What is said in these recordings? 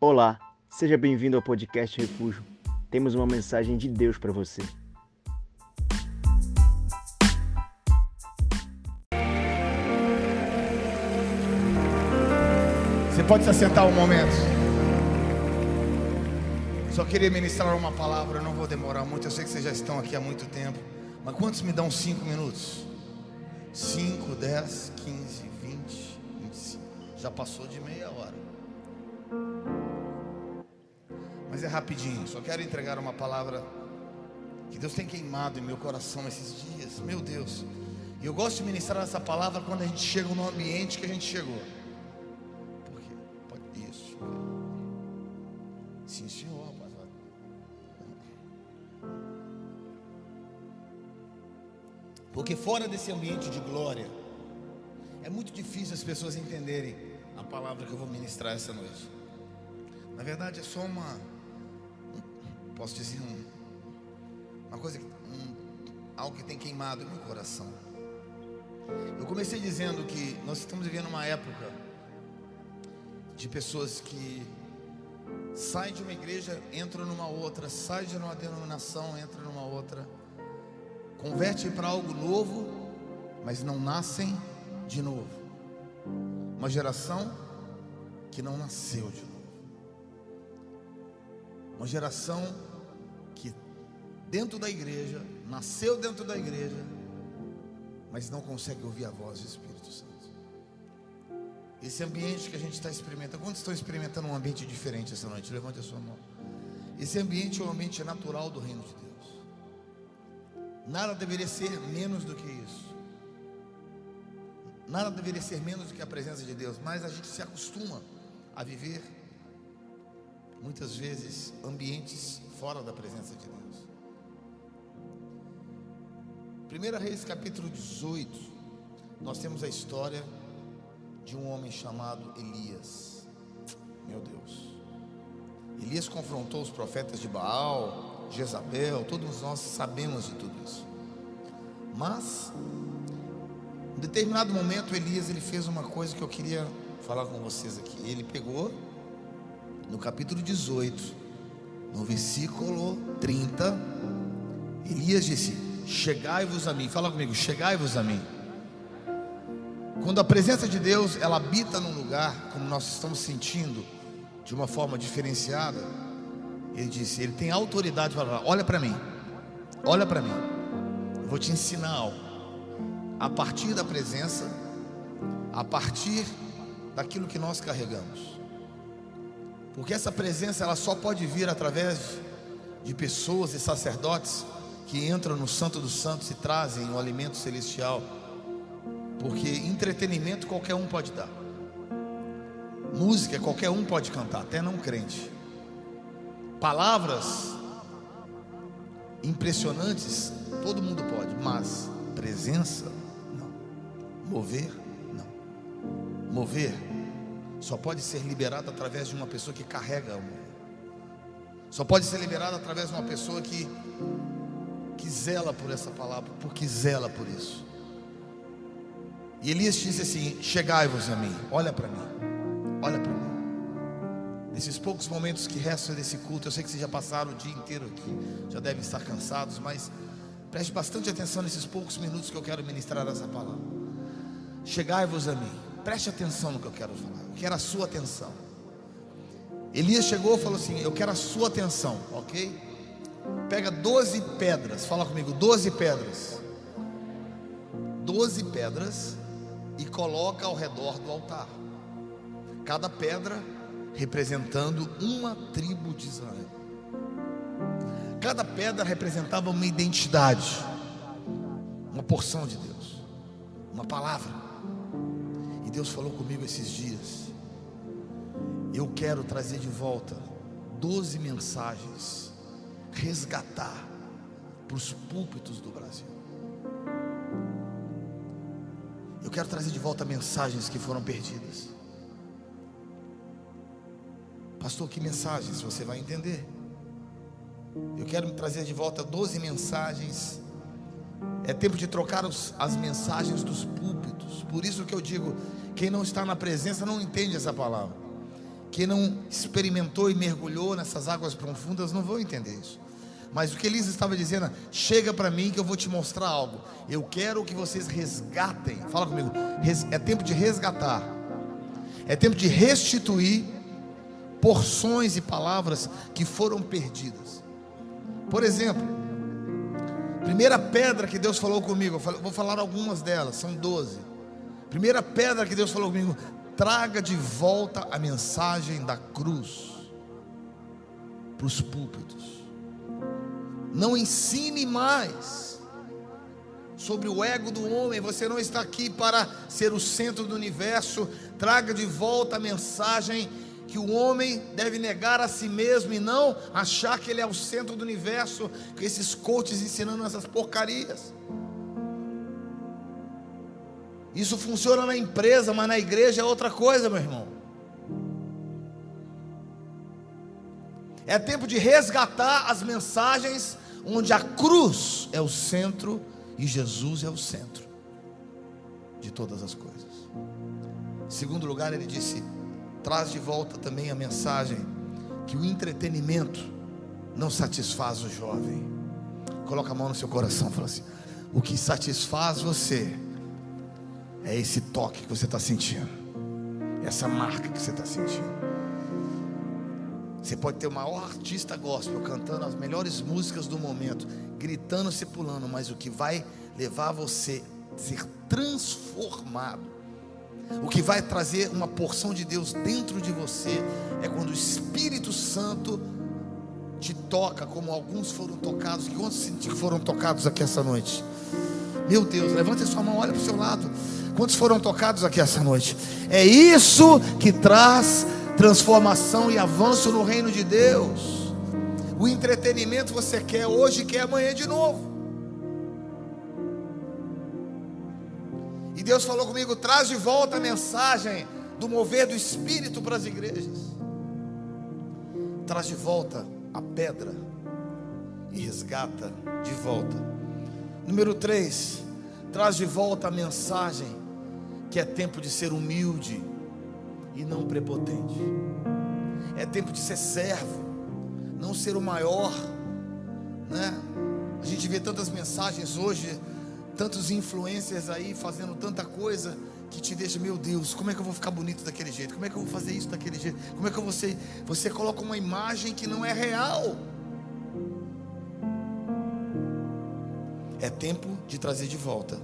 Olá, seja bem-vindo ao podcast Refúgio. Temos uma mensagem de Deus para você. Você pode se assentar um momento. Só queria ministrar uma palavra, eu não vou demorar muito. Eu sei que vocês já estão aqui há muito tempo. Mas quantos me dão cinco minutos? 5, 10, 15, 20, 25. Já passou de meia hora. Mas é rapidinho. Só quero entregar uma palavra que Deus tem queimado em meu coração esses dias. Meu Deus. E eu gosto de ministrar essa palavra quando a gente chega no ambiente que a gente chegou. Por quê? Isso. Sim, senhor. rapaz. Porque fora desse ambiente de glória, é muito difícil as pessoas entenderem a palavra que eu vou ministrar essa noite. Na verdade, é só uma, posso dizer, um, uma coisa, um, algo que tem queimado meu coração. Eu comecei dizendo que nós estamos vivendo uma época de pessoas que saem de uma igreja, entram numa outra, saem de uma denominação, entram numa outra, convertem para algo novo, mas não nascem de novo. Uma geração que não nasceu de novo. Uma geração que dentro da igreja, nasceu dentro da igreja, mas não consegue ouvir a voz do Espírito Santo. Esse ambiente que a gente está experimentando, quantos estão experimentando um ambiente diferente essa noite? Levante a sua mão. Esse ambiente é um ambiente natural do reino de Deus. Nada deveria ser menos do que isso. Nada deveria ser menos do que a presença de Deus, mas a gente se acostuma a viver muitas vezes ambientes fora da presença de Deus. 1 Reis capítulo 18, nós temos a história de um homem chamado Elias. Meu Deus. Elias confrontou os profetas de Baal, Jezabel, todos nós sabemos de tudo isso. Mas, em determinado momento, Elias ele fez uma coisa que eu queria falar com vocês aqui. Ele pegou no capítulo 18, no versículo 30, Elias disse: Chegai-vos a mim. Fala comigo, chegai-vos a mim. Quando a presença de Deus ela habita num lugar, como nós estamos sentindo, de uma forma diferenciada, ele disse: Ele tem autoridade para falar: Olha para mim, olha para mim, eu vou te ensinar algo. A partir da presença, a partir daquilo que nós carregamos. Porque essa presença ela só pode vir através de pessoas e sacerdotes que entram no Santo dos Santos e trazem o alimento celestial. Porque entretenimento qualquer um pode dar. Música qualquer um pode cantar, até não crente. Palavras impressionantes todo mundo pode, mas presença não. Mover não. Mover só pode ser liberado através de uma pessoa que carrega amor. Só pode ser liberado através de uma pessoa que que zela por essa palavra, porque zela por isso. E Elias disse assim: Chegai-vos a mim, olha para mim, olha para mim. Nesses poucos momentos que restam desse culto, eu sei que vocês já passaram o dia inteiro aqui, já devem estar cansados, mas preste bastante atenção nesses poucos minutos que eu quero ministrar essa palavra. Chegai-vos a mim, preste atenção no que eu quero falar, quero a sua atenção. Elias chegou e falou assim: Eu quero a sua atenção, ok? Pega 12 pedras, fala comigo, 12 pedras. 12 pedras e coloca ao redor do altar. Cada pedra representando uma tribo de Israel. Cada pedra representava uma identidade, uma porção de Deus, uma palavra. E Deus falou comigo esses dias. Eu quero trazer de volta 12 mensagens, resgatar para os púlpitos do Brasil. Eu quero trazer de volta mensagens que foram perdidas. Pastor, que mensagens? Você vai entender. Eu quero trazer de volta 12 mensagens. É tempo de trocar os- as mensagens dos púlpitos. Por isso que eu digo: quem não está na presença não entende essa palavra. Quem não experimentou e mergulhou nessas águas profundas não vão entender isso. Mas o que Elisa estava dizendo, chega para mim que eu vou te mostrar algo. Eu quero que vocês resgatem. Fala comigo. É tempo de resgatar. É tempo de restituir porções e palavras que foram perdidas. Por exemplo, primeira pedra que Deus falou comigo, vou falar algumas delas, são doze. Primeira pedra que Deus falou comigo, traga de volta a mensagem da cruz para os púlpitos. Não ensine mais sobre o ego do homem. Você não está aqui para ser o centro do universo. Traga de volta a mensagem que o homem deve negar a si mesmo e não achar que ele é o centro do universo, com esses coaches ensinando essas porcarias. Isso funciona na empresa, mas na igreja é outra coisa, meu irmão. É tempo de resgatar as mensagens onde a cruz é o centro e Jesus é o centro de todas as coisas. Em segundo lugar, ele disse: traz de volta também a mensagem que o entretenimento não satisfaz o jovem. Coloca a mão no seu coração e fala assim: o que satisfaz você é esse toque que você está sentindo, essa marca que você está sentindo. Você pode ter o maior artista gospel cantando as melhores músicas do momento, gritando, se pulando, mas o que vai levar você a ser transformado, o que vai trazer uma porção de Deus dentro de você, é quando o Espírito Santo te toca, como alguns foram tocados. Quantos foram tocados aqui essa noite? Meu Deus, levante a sua mão, olha para o seu lado. Quantos foram tocados aqui essa noite? É isso que traz transformação e avanço no reino de Deus. O entretenimento você quer hoje, quer amanhã de novo. E Deus falou comigo: traz de volta a mensagem do mover do Espírito para as igrejas. Traz de volta a pedra e resgata de volta. Número 3, traz de volta a mensagem que é tempo de ser humilde e não prepotente. É tempo de ser servo, não ser o maior, né? A gente vê tantas mensagens hoje, tantos influencers aí fazendo tanta coisa que te deixa, meu Deus, como é que eu vou ficar bonito daquele jeito? Como é que eu vou fazer isso daquele jeito? Como é que você, você coloca uma imagem que não é real? É tempo de trazer de volta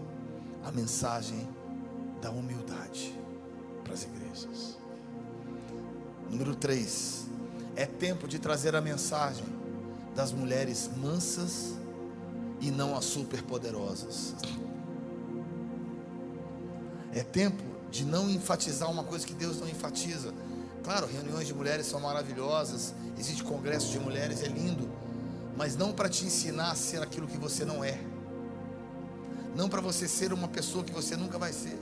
a mensagem da humildade para as igrejas. Número 3. É tempo de trazer a mensagem das mulheres mansas e não as superpoderosas. É tempo de não enfatizar uma coisa que Deus não enfatiza. Claro, reuniões de mulheres são maravilhosas, existe congresso de mulheres, é lindo, mas não para te ensinar a ser aquilo que você não é. Não para você ser uma pessoa que você nunca vai ser.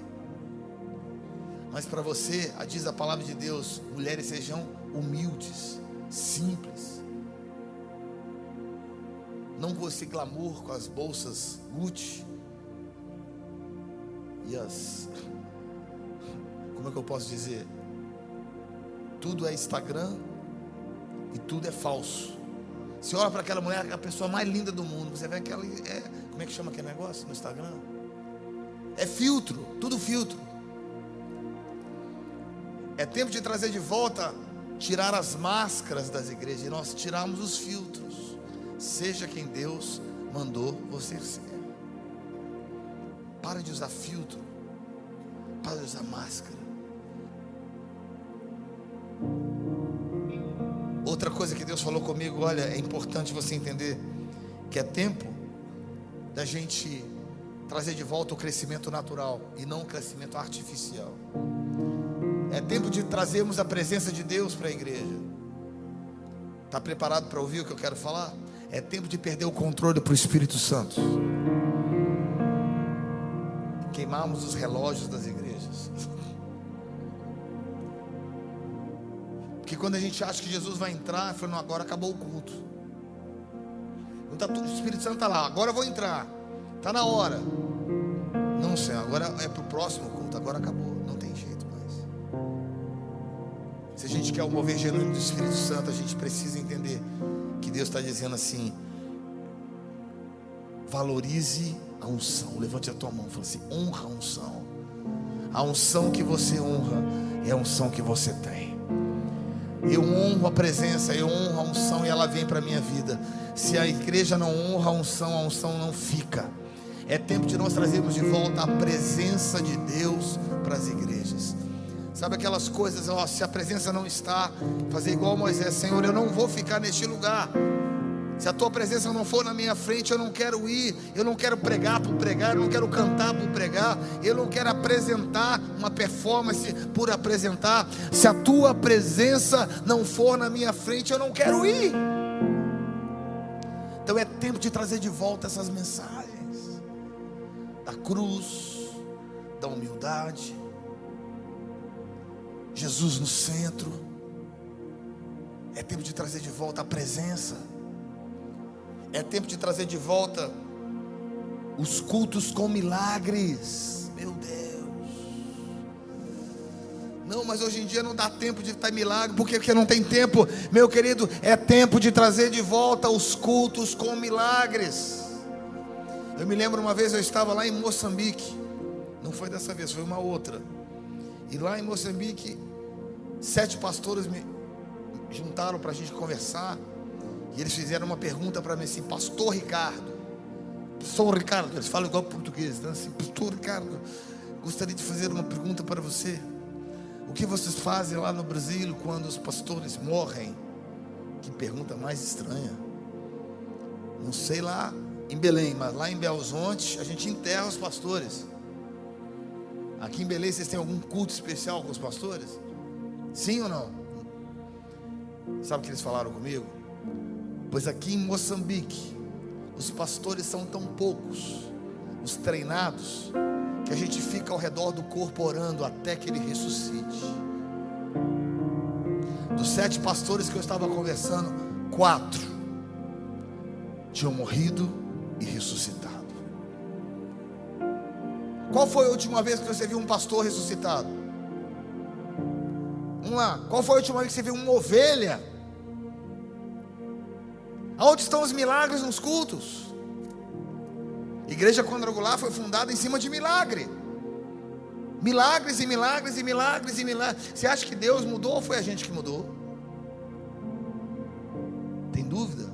Mas para você, diz a palavra de Deus: mulheres sejam humildes, simples. Não com esse glamour com as bolsas Gucci e as. Como é que eu posso dizer? Tudo é Instagram e tudo é falso. Você olha para aquela mulher, a pessoa mais linda do mundo, você vê que ela é. Como é que chama aquele negócio no Instagram? É filtro, tudo filtro. É tempo de trazer de volta, tirar as máscaras das igrejas e nós tirarmos os filtros. Seja quem Deus mandou você ser. Para de usar filtro. Para de usar máscara. Outra coisa que Deus falou comigo, olha, é importante você entender que é tempo da gente trazer de volta o crescimento natural e não o crescimento artificial. É tempo de trazermos a presença de Deus para a igreja. Está preparado para ouvir o que eu quero falar? É tempo de perder o controle para o Espírito Santo. Queimarmos os relógios das igrejas. Porque quando a gente acha que Jesus vai entrar, falando, agora acabou o culto. Tá tudo, o Espírito Santo está lá, agora eu vou entrar. Está na hora. Não, Senhor, agora é para o próximo culto, agora acabou. Gente quer o mover genuíno do Espírito Santo, a gente precisa entender que Deus está dizendo assim: valorize a unção. Levante a tua mão e fala assim: honra a unção. A unção que você honra é a unção que você tem. Eu honro a presença, eu honro a unção e ela vem para a minha vida. Se a igreja não honra a unção, a unção não fica. É tempo de nós trazermos de volta a presença de Deus para as igrejas. Sabe aquelas coisas, ó, se a presença não está, fazer igual Moisés, Senhor, eu não vou ficar neste lugar. Se a tua presença não for na minha frente, eu não quero ir, eu não quero pregar por pregar, eu não quero cantar por pregar, eu não quero apresentar uma performance por apresentar. Se a tua presença não for na minha frente, eu não quero ir. Então é tempo de trazer de volta essas mensagens da cruz, da humildade, Jesus no centro. É tempo de trazer de volta a presença. É tempo de trazer de volta os cultos com milagres. Meu Deus. Não, mas hoje em dia não dá tempo de estar milagre, porque, porque não tem tempo, meu querido. É tempo de trazer de volta os cultos com milagres. Eu me lembro uma vez eu estava lá em Moçambique, não foi dessa vez, foi uma outra. E lá em Moçambique, sete pastores me juntaram para a gente conversar. E eles fizeram uma pergunta para mim assim, Pastor Ricardo. Pastor Ricardo, eles falam igual português, né? assim, Pastor Ricardo, gostaria de fazer uma pergunta para você. O que vocês fazem lá no Brasil quando os pastores morrem? Que pergunta mais estranha. Não sei lá em Belém, mas lá em Belzonte a gente enterra os pastores. Aqui em Belém vocês têm algum culto especial com os pastores? Sim ou não? Sabe o que eles falaram comigo? Pois aqui em Moçambique, os pastores são tão poucos, os treinados, que a gente fica ao redor do corpo orando até que ele ressuscite. Dos sete pastores que eu estava conversando, quatro tinham morrido e ressuscitado. Qual foi a última vez que você viu um pastor ressuscitado? Vamos lá. Qual foi a última vez que você viu uma ovelha Aonde estão os milagres nos cultos? Igreja Quadrangular foi fundada em cima de milagre. Milagres e milagres e milagres e milagres. Você acha que Deus mudou ou foi a gente que mudou? Tem dúvida?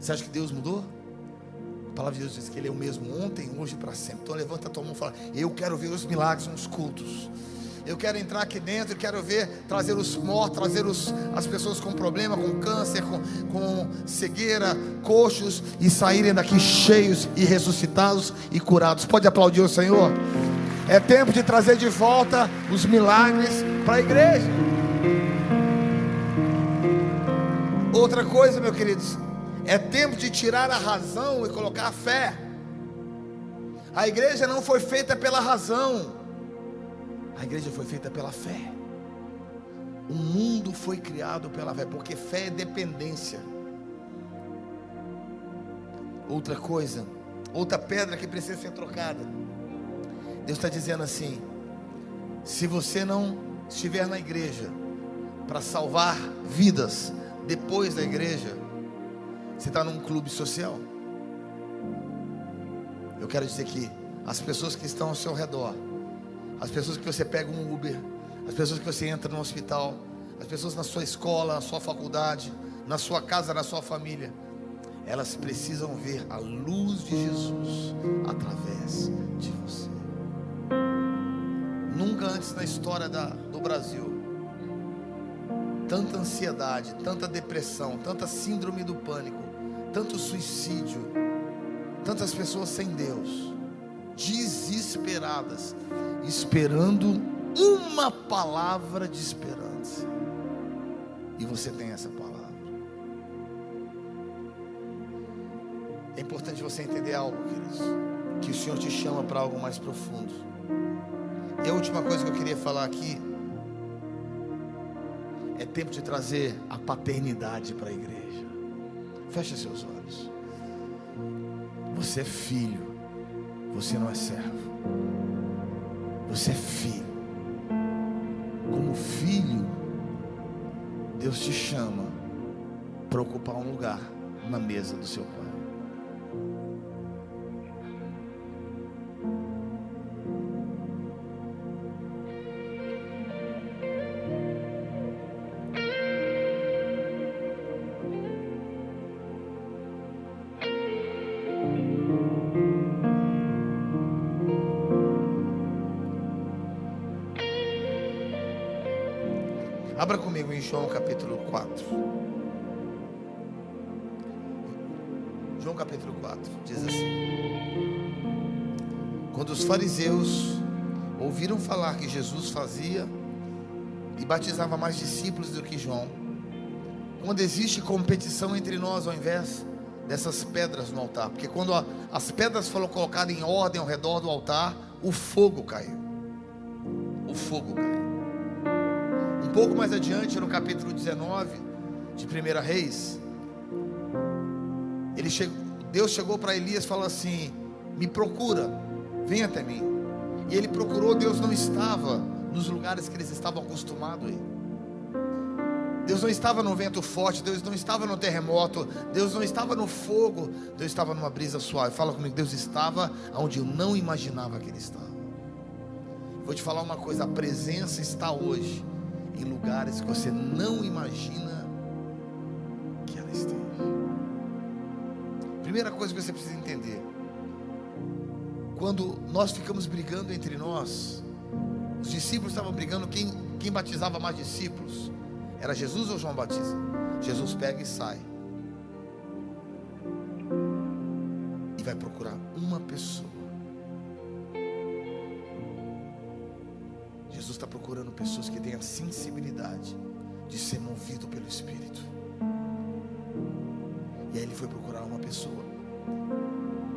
Você acha que Deus mudou? A palavra de Deus diz que Ele é o mesmo ontem, hoje e para sempre. Então levanta a tua mão e fala: Eu quero ver os milagres nos cultos. Eu quero entrar aqui dentro, quero ver, trazer os mortos, trazer os, as pessoas com problema, com câncer, com, com cegueira, coxos e saírem daqui cheios e ressuscitados e curados. Pode aplaudir o Senhor? É tempo de trazer de volta os milagres para a igreja. Outra coisa, meus queridos, é tempo de tirar a razão e colocar a fé. A igreja não foi feita pela razão. A igreja foi feita pela fé. O mundo foi criado pela fé, porque fé é dependência. Outra coisa, outra pedra que precisa ser trocada. Deus está dizendo assim: se você não estiver na igreja para salvar vidas depois da igreja, você está num clube social. Eu quero dizer que as pessoas que estão ao seu redor as pessoas que você pega um Uber, as pessoas que você entra no hospital, as pessoas na sua escola, na sua faculdade, na sua casa, na sua família, elas precisam ver a luz de Jesus através de você. Nunca antes na história da, do Brasil, tanta ansiedade, tanta depressão, tanta síndrome do pânico, tanto suicídio, tantas pessoas sem Deus, desesperadas, esperando uma palavra de esperança. E você tem essa palavra. É importante você entender algo, queridos. Que o Senhor te chama para algo mais profundo. E a última coisa que eu queria falar aqui é tempo de trazer a paternidade para a igreja. Feche seus olhos. Você é filho, você não é servo. Você é filho. Como filho, Deus te chama para ocupar um lugar na mesa do seu Pai. Abra comigo em João capítulo 4. João capítulo 4 diz assim: Quando os fariseus ouviram falar que Jesus fazia e batizava mais discípulos do que João, quando existe competição entre nós ao invés dessas pedras no altar, porque quando a, as pedras foram colocadas em ordem ao redor do altar, o fogo caiu. O fogo caiu. Pouco mais adiante, no capítulo 19 de 1 Reis, ele chegou, Deus chegou para Elias e falou assim: Me procura, vem até mim. E ele procurou, Deus não estava nos lugares que eles estavam acostumados a ir. Deus não estava no vento forte, Deus não estava no terremoto, Deus não estava no fogo, Deus estava numa brisa suave. Fala comigo, Deus estava onde eu não imaginava que Ele estava. Vou te falar uma coisa: a presença está hoje em lugares que você não imagina que ela esteja. Primeira coisa que você precisa entender: quando nós ficamos brigando entre nós, os discípulos estavam brigando quem, quem batizava mais discípulos. Era Jesus ou João Batista? Jesus pega e sai. E vai procurar uma pessoa. Está procurando pessoas que tenham a sensibilidade de ser movido pelo Espírito. E aí ele foi procurar uma pessoa.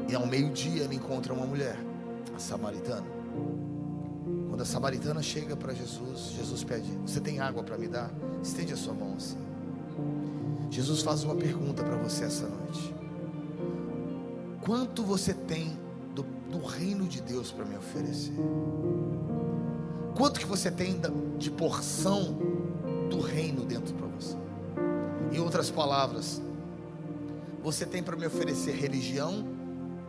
E ao meio-dia ele encontra uma mulher, a samaritana. Quando a samaritana chega para Jesus, Jesus pede: Você tem água para me dar? Estende a sua mão assim. Jesus faz uma pergunta para você essa noite: Quanto você tem do, do reino de Deus para me oferecer? Quanto que você tem de porção do reino dentro para você? Em outras palavras, você tem para me oferecer religião,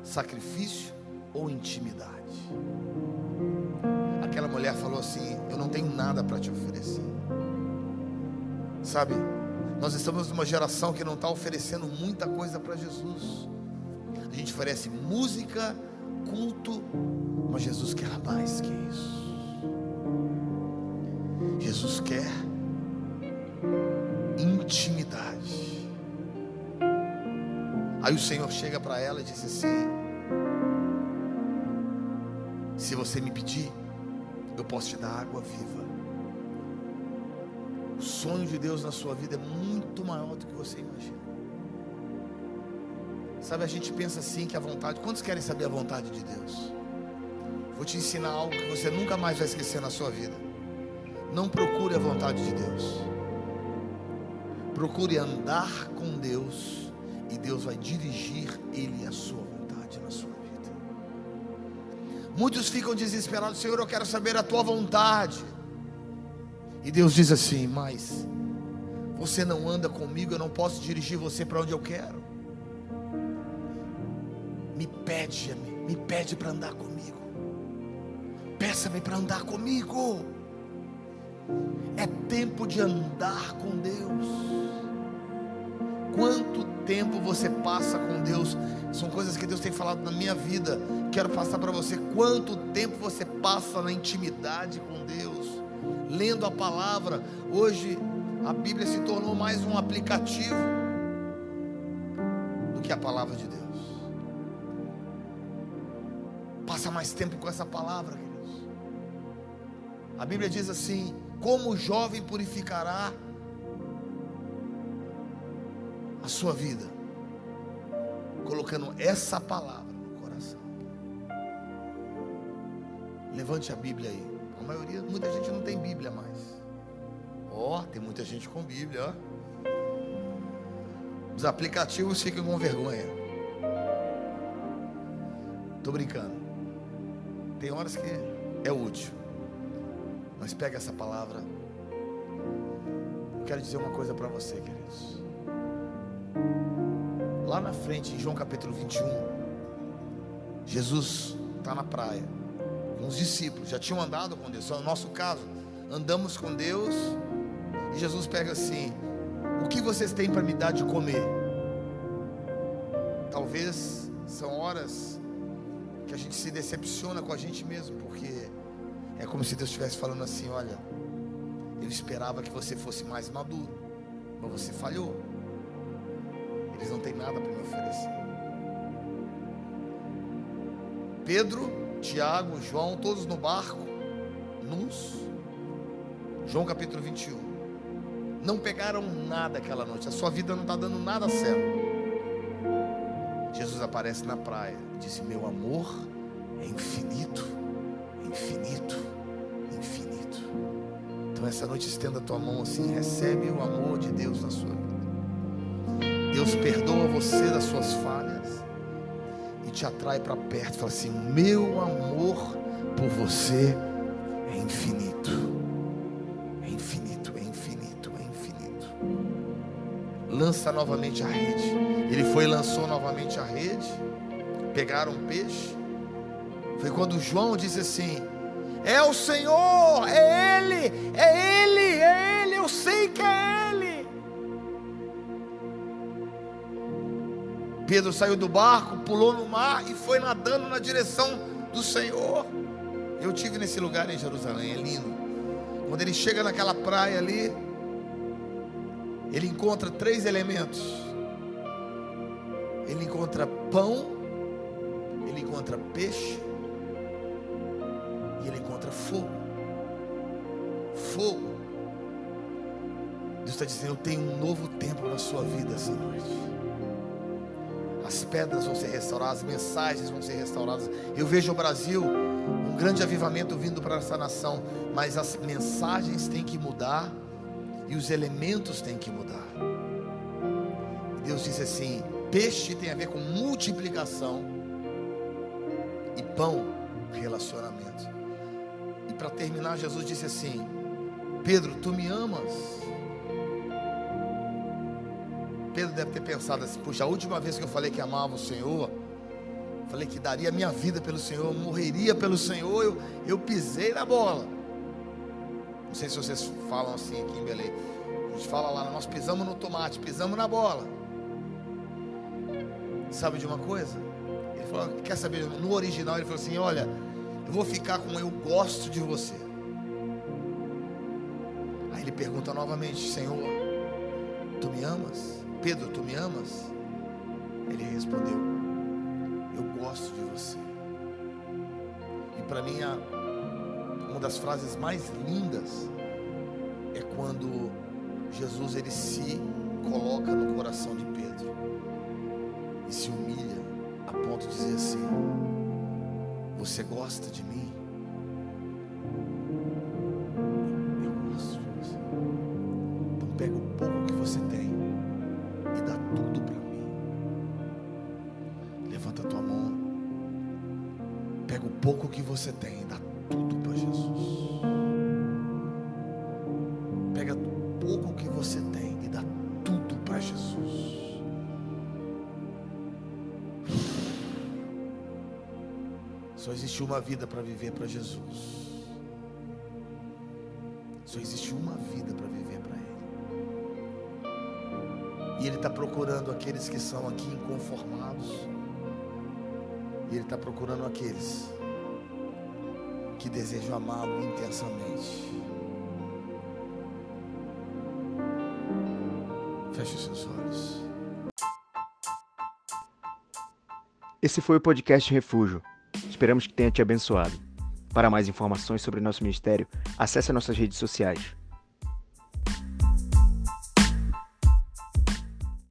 sacrifício ou intimidade? Aquela mulher falou assim: Eu não tenho nada para te oferecer. Sabe, nós estamos numa geração que não está oferecendo muita coisa para Jesus. A gente oferece música, culto, mas Jesus quer mais que isso. Jesus quer intimidade. Aí o Senhor chega para ela e diz assim: Se você me pedir, eu posso te dar água viva. O sonho de Deus na sua vida é muito maior do que você imagina. Sabe, a gente pensa assim que a vontade. Quantos querem saber a vontade de Deus? Vou te ensinar algo que você nunca mais vai esquecer na sua vida. Não procure a vontade de Deus. Procure andar com Deus e Deus vai dirigir Ele a sua vontade na sua vida. Muitos ficam desesperados, Senhor, eu quero saber a tua vontade. E Deus diz assim: Mas você não anda comigo, eu não posso dirigir você para onde eu quero. Me pede, me pede para andar comigo. Peça-me para andar comigo. É tempo de andar com Deus. Quanto tempo você passa com Deus? São coisas que Deus tem falado na minha vida. Quero passar para você. Quanto tempo você passa na intimidade com Deus? Lendo a palavra. Hoje a Bíblia se tornou mais um aplicativo do que a palavra de Deus. Passa mais tempo com essa palavra, queridos. A Bíblia diz assim: como o jovem purificará a sua vida? Colocando essa palavra no coração. Levante a Bíblia aí. A maioria, muita gente não tem Bíblia mais. Ó, oh, tem muita gente com Bíblia, ó. Os aplicativos ficam com vergonha. Tô brincando. Tem horas que é útil. Mas pega essa palavra, quero dizer uma coisa para você, queridos. Lá na frente, em João capítulo 21, Jesus está na praia com os discípulos, já tinham andado com Deus. No nosso caso, andamos com Deus e Jesus pega assim: O que vocês têm para me dar de comer? Talvez são horas que a gente se decepciona com a gente mesmo, porque é como se Deus estivesse falando assim: Olha, eu esperava que você fosse mais maduro, mas você falhou. Eles não têm nada para me oferecer. Pedro, Tiago, João, todos no barco, nus. João capítulo 21. Não pegaram nada aquela noite. A sua vida não está dando nada certo. Jesus aparece na praia. Disse: Meu amor é infinito, infinito, infinito. Então essa noite estenda a tua mão assim, recebe o amor de Deus na sua vida. Deus perdoa você das suas falhas e te atrai para perto. Fala assim: Meu amor por você é infinito, é infinito, é infinito, é infinito. Lança novamente a rede. Ele foi e lançou novamente a rede. Pegaram um peixe. Foi quando João disse assim: É o Senhor, é Ele, é Ele, é Ele, eu sei que é Ele. Pedro saiu do barco, pulou no mar e foi nadando na direção do Senhor. Eu tive nesse lugar em Jerusalém, é lindo. Quando ele chega naquela praia ali, ele encontra três elementos. Ele encontra pão, ele encontra peixe fogo. Fogo. Deus está dizendo: Eu tenho um novo tempo na sua vida essa noite. As pedras vão ser restauradas, as mensagens vão ser restauradas. Eu vejo o Brasil, um grande avivamento vindo para essa nação, mas as mensagens têm que mudar e os elementos têm que mudar. Deus disse assim: peixe tem a ver com multiplicação e pão, relacionamento. Para terminar, Jesus disse assim: Pedro, tu me amas? Pedro deve ter pensado assim: puxa, a última vez que eu falei que amava o Senhor, falei que daria minha vida pelo Senhor, morreria pelo Senhor, eu, eu pisei na bola. Não sei se vocês falam assim aqui em Belém. A gente fala lá, nós pisamos no tomate, pisamos na bola. Sabe de uma coisa? Ele falou, quer saber? No original ele falou assim: olha, eu vou ficar com eu gosto de você. Aí ele pergunta novamente: Senhor, tu me amas? Pedro, tu me amas? Ele respondeu: Eu gosto de você. E para mim, a, uma das frases mais lindas é quando Jesus ele se coloca no coração de Pedro e se humilha a ponto de dizer assim: Você gosta de mim? Eu gosto de você. Então pega o pouco que você tem e dá tudo para mim. Levanta a tua mão. Pega o pouco que você tem e dá tudo para Jesus. Pega o pouco que você tem e dá tudo para Jesus. Só existe uma vida para viver para Jesus. Só existe uma vida para viver para Ele. E Ele está procurando aqueles que são aqui inconformados. E Ele está procurando aqueles que desejam amá-lo intensamente. Feche os seus olhos. Esse foi o podcast Refúgio. Esperamos que tenha te abençoado. Para mais informações sobre nosso ministério, acesse nossas redes sociais.